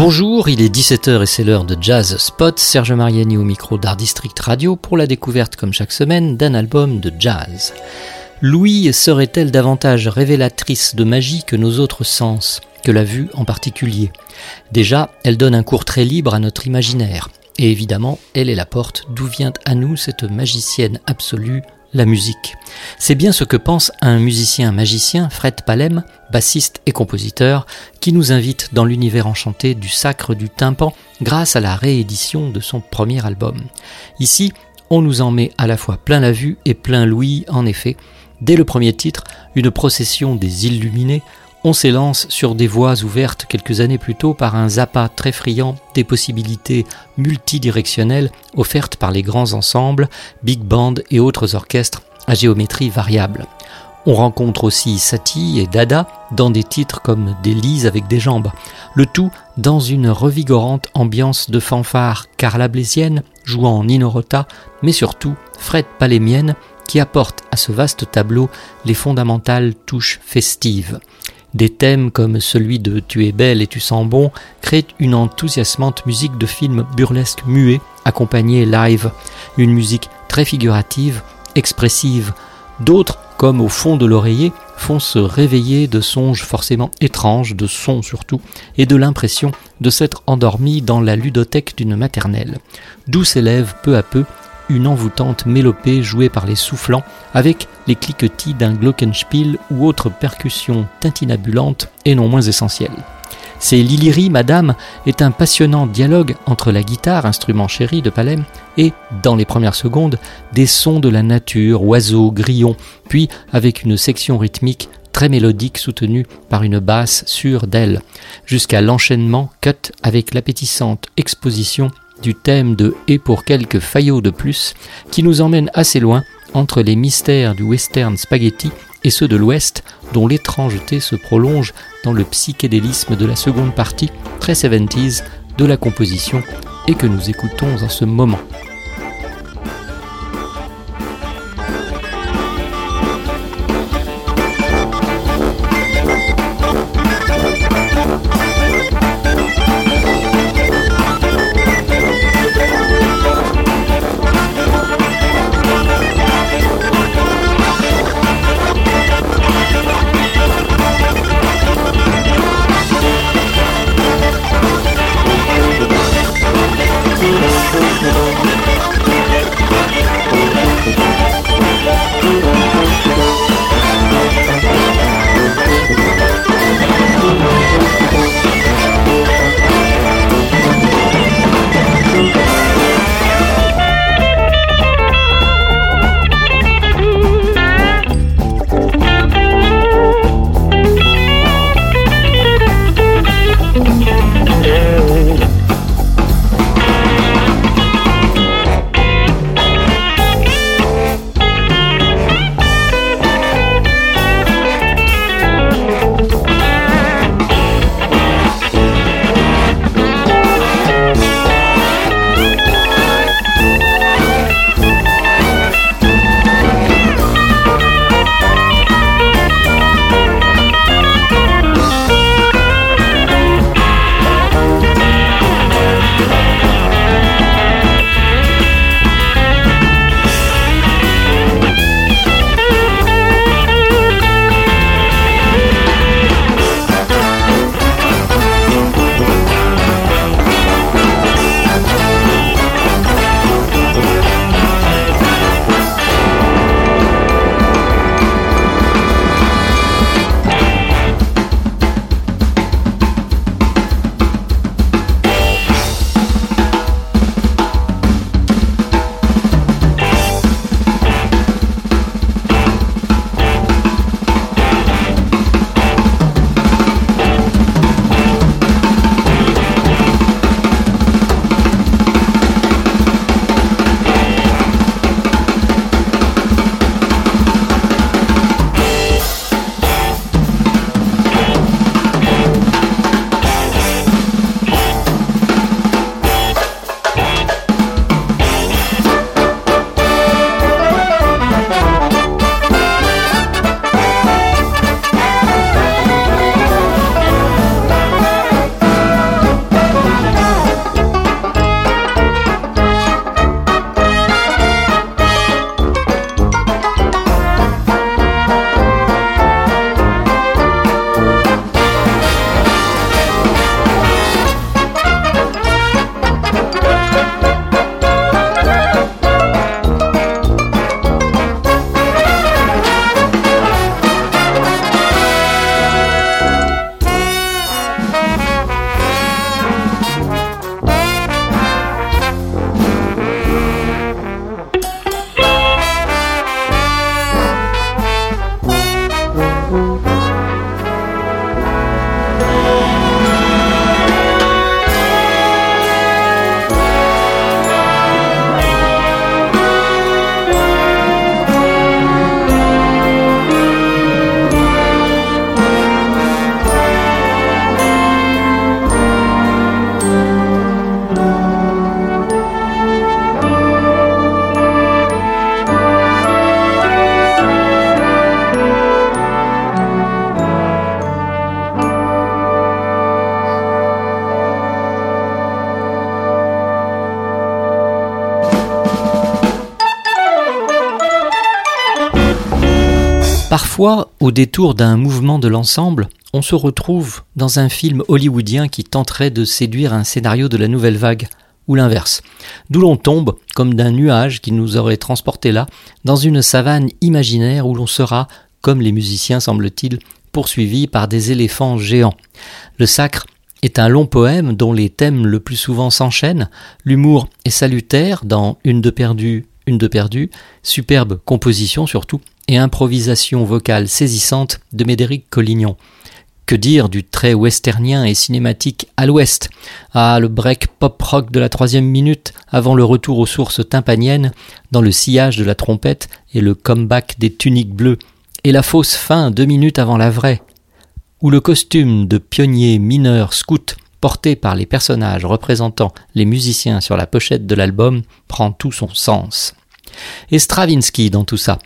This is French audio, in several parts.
Bonjour, il est 17h et c'est l'heure de Jazz Spot. Serge Mariani au micro d'Art District Radio pour la découverte, comme chaque semaine, d'un album de jazz. Louis serait-elle davantage révélatrice de magie que nos autres sens, que la vue en particulier? Déjà, elle donne un cours très libre à notre imaginaire. Et évidemment, elle est la porte d'où vient à nous cette magicienne absolue, la musique. C'est bien ce que pense un musicien magicien, Fred Palem, bassiste et compositeur, qui nous invite dans l'univers enchanté du sacre du tympan grâce à la réédition de son premier album. Ici, on nous en met à la fois plein la vue et plein l'ouïe, en effet. Dès le premier titre, une procession des illuminés, on s'élance sur des voies ouvertes quelques années plus tôt par un Zappa très friand des possibilités multidirectionnelles offertes par les grands ensembles, big band et autres orchestres à géométrie variable. On rencontre aussi Satie et Dada dans des titres comme Des lises avec des jambes, le tout dans une revigorante ambiance de fanfare Carla Blésienne jouant Nino Rota, mais surtout Fred Palémienne qui apporte à ce vaste tableau les fondamentales touches festives. Des thèmes comme celui de Tu es belle et tu sens bon créent une enthousiasmante musique de film burlesque muet, accompagnée live, une musique très figurative, expressive. D'autres, comme au fond de l'oreiller, font se réveiller de songes forcément étranges, de sons surtout, et de l'impression de s'être endormi dans la ludothèque d'une maternelle, d'où s'élève peu à peu une envoûtante mélopée jouée par les soufflants avec les cliquetis d'un glockenspiel ou autre percussion tintinabulante et non moins essentielle. C'est Liliri, Madame, est un passionnant dialogue entre la guitare, instrument chéri de Palem, et, dans les premières secondes, des sons de la nature, oiseaux, grillons, puis avec une section rythmique très mélodique soutenue par une basse sûre d'elle, jusqu'à l'enchaînement cut avec l'appétissante exposition du thème de Et pour quelques faillots de plus, qui nous emmène assez loin entre les mystères du western spaghetti et ceux de l'Ouest, dont l'étrangeté se prolonge dans le psychédélisme de la seconde partie, très 70s, de la composition, et que nous écoutons en ce moment. Parfois, au détour d'un mouvement de l'ensemble, on se retrouve dans un film hollywoodien qui tenterait de séduire un scénario de la nouvelle vague, ou l'inverse, d'où l'on tombe, comme d'un nuage qui nous aurait transporté là, dans une savane imaginaire où l'on sera, comme les musiciens semble-t-il, poursuivi par des éléphants géants. Le sacre est un long poème dont les thèmes le plus souvent s'enchaînent. L'humour est salutaire dans Une de perdue, une de perdue, superbe composition surtout, et improvisation vocale saisissante de Médéric Collignon. Que dire du trait westernien et cinématique à l'ouest? Ah, le break pop-rock de la troisième minute, avant le retour aux sources tympaniennes, dans le sillage de la trompette et le comeback des tuniques bleues, et la fausse fin deux minutes avant la vraie, où le costume de pionnier mineur scout porté par les personnages représentant les musiciens sur la pochette de l'album prend tout son sens. Et Stravinsky dans tout ça,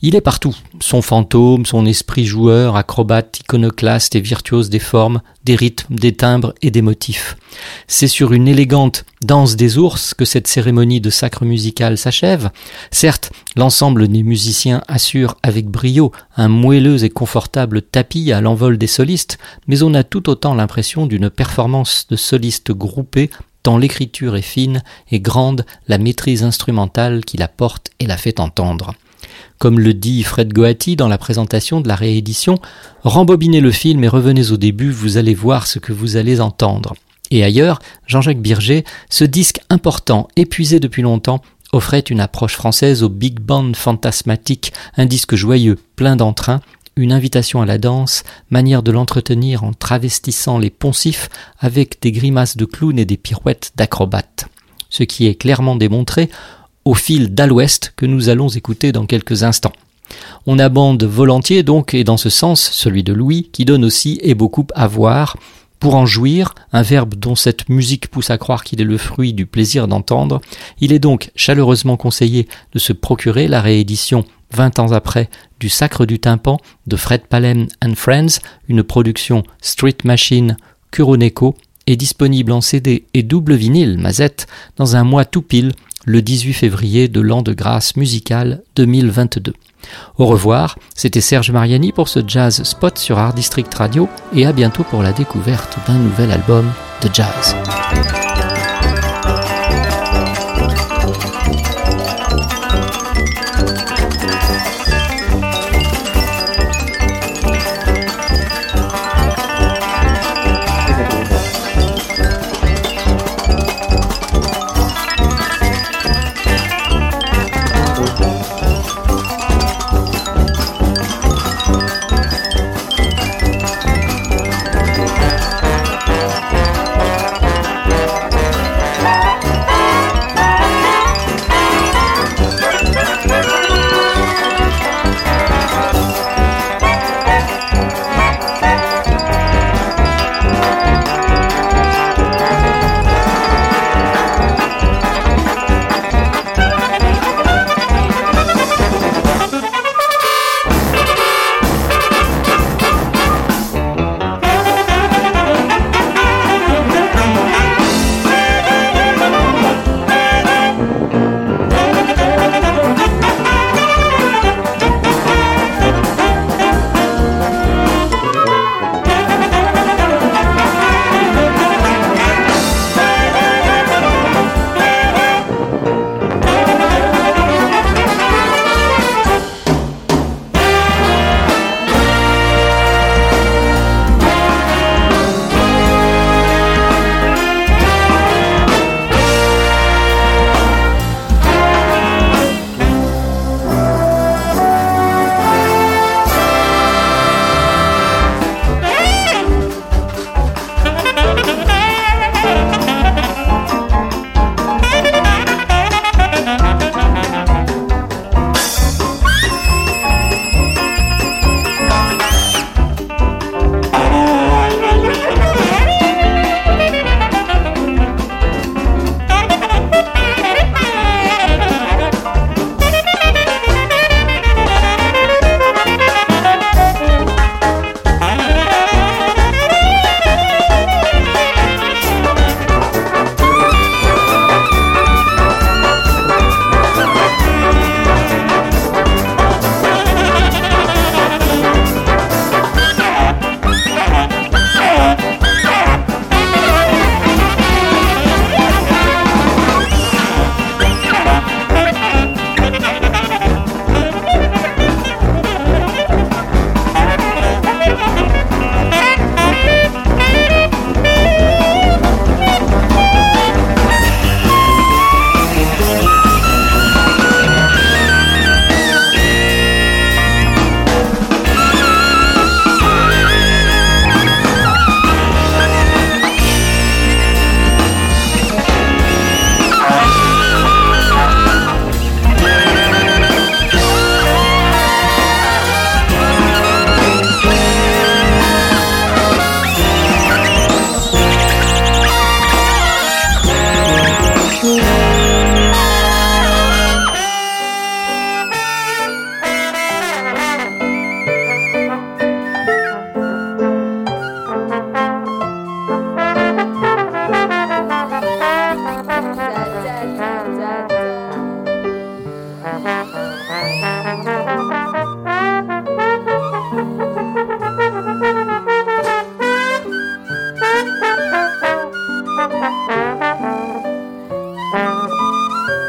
il est partout. Son fantôme, son esprit joueur, acrobate, iconoclaste et virtuose des formes, des rythmes, des timbres et des motifs. C'est sur une élégante danse des ours que cette cérémonie de sacre musical s'achève. Certes, l'ensemble des musiciens assure avec brio un moelleux et confortable tapis à l'envol des solistes, mais on a tout autant l'impression d'une performance de solistes groupés tant l'écriture est fine et grande la maîtrise instrumentale qui la porte et la fait entendre. Comme le dit Fred Goati dans la présentation de la réédition, rembobinez le film et revenez au début, vous allez voir ce que vous allez entendre. Et ailleurs, Jean-Jacques Birger, ce disque important, épuisé depuis longtemps, offrait une approche française au big band fantasmatique, un disque joyeux, plein d'entrain, une invitation à la danse, manière de l'entretenir en travestissant les poncifs avec des grimaces de clown et des pirouettes d'acrobates. Ce qui est clairement démontré au fil d'À l'Ouest que nous allons écouter dans quelques instants. On abonde volontiers donc, et dans ce sens, celui de Louis, qui donne aussi et beaucoup à voir, pour en jouir, un verbe dont cette musique pousse à croire qu'il est le fruit du plaisir d'entendre, il est donc chaleureusement conseillé de se procurer la réédition 20 ans après du Sacre du tympan de Fred Palem and Friends, une production Street Machine Kuroneko, est disponible en CD et double vinyle Mazette dans un mois tout pile le 18 février de l'an de grâce musicale 2022. Au revoir, c'était Serge Mariani pour ce Jazz Spot sur Art District Radio et à bientôt pour la découverte d'un nouvel album de jazz.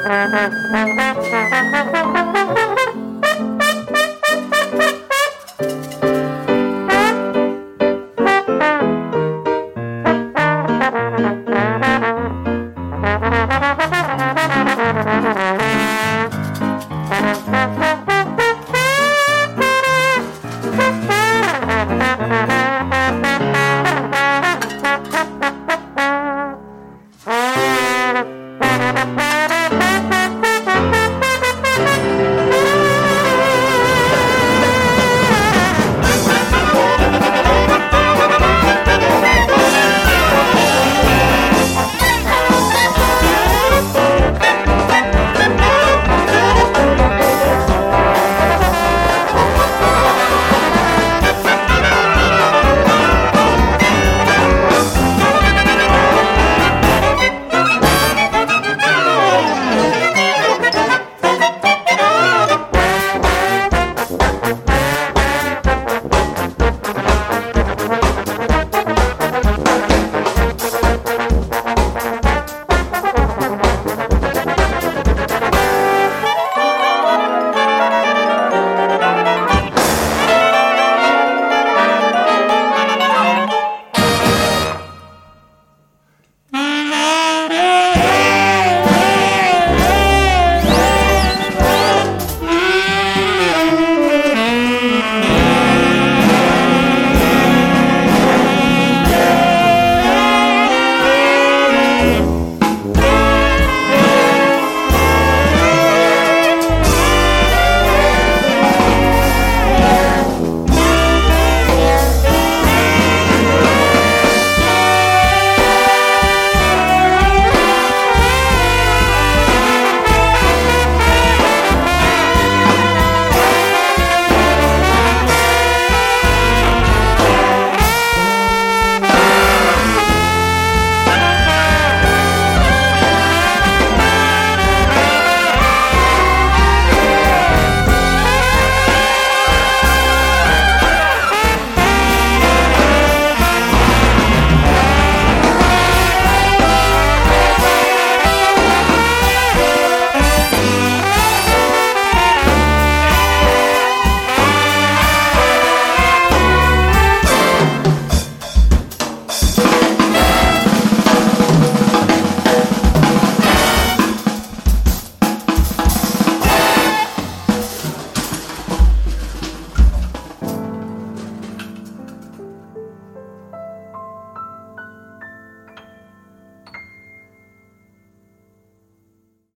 Thank you.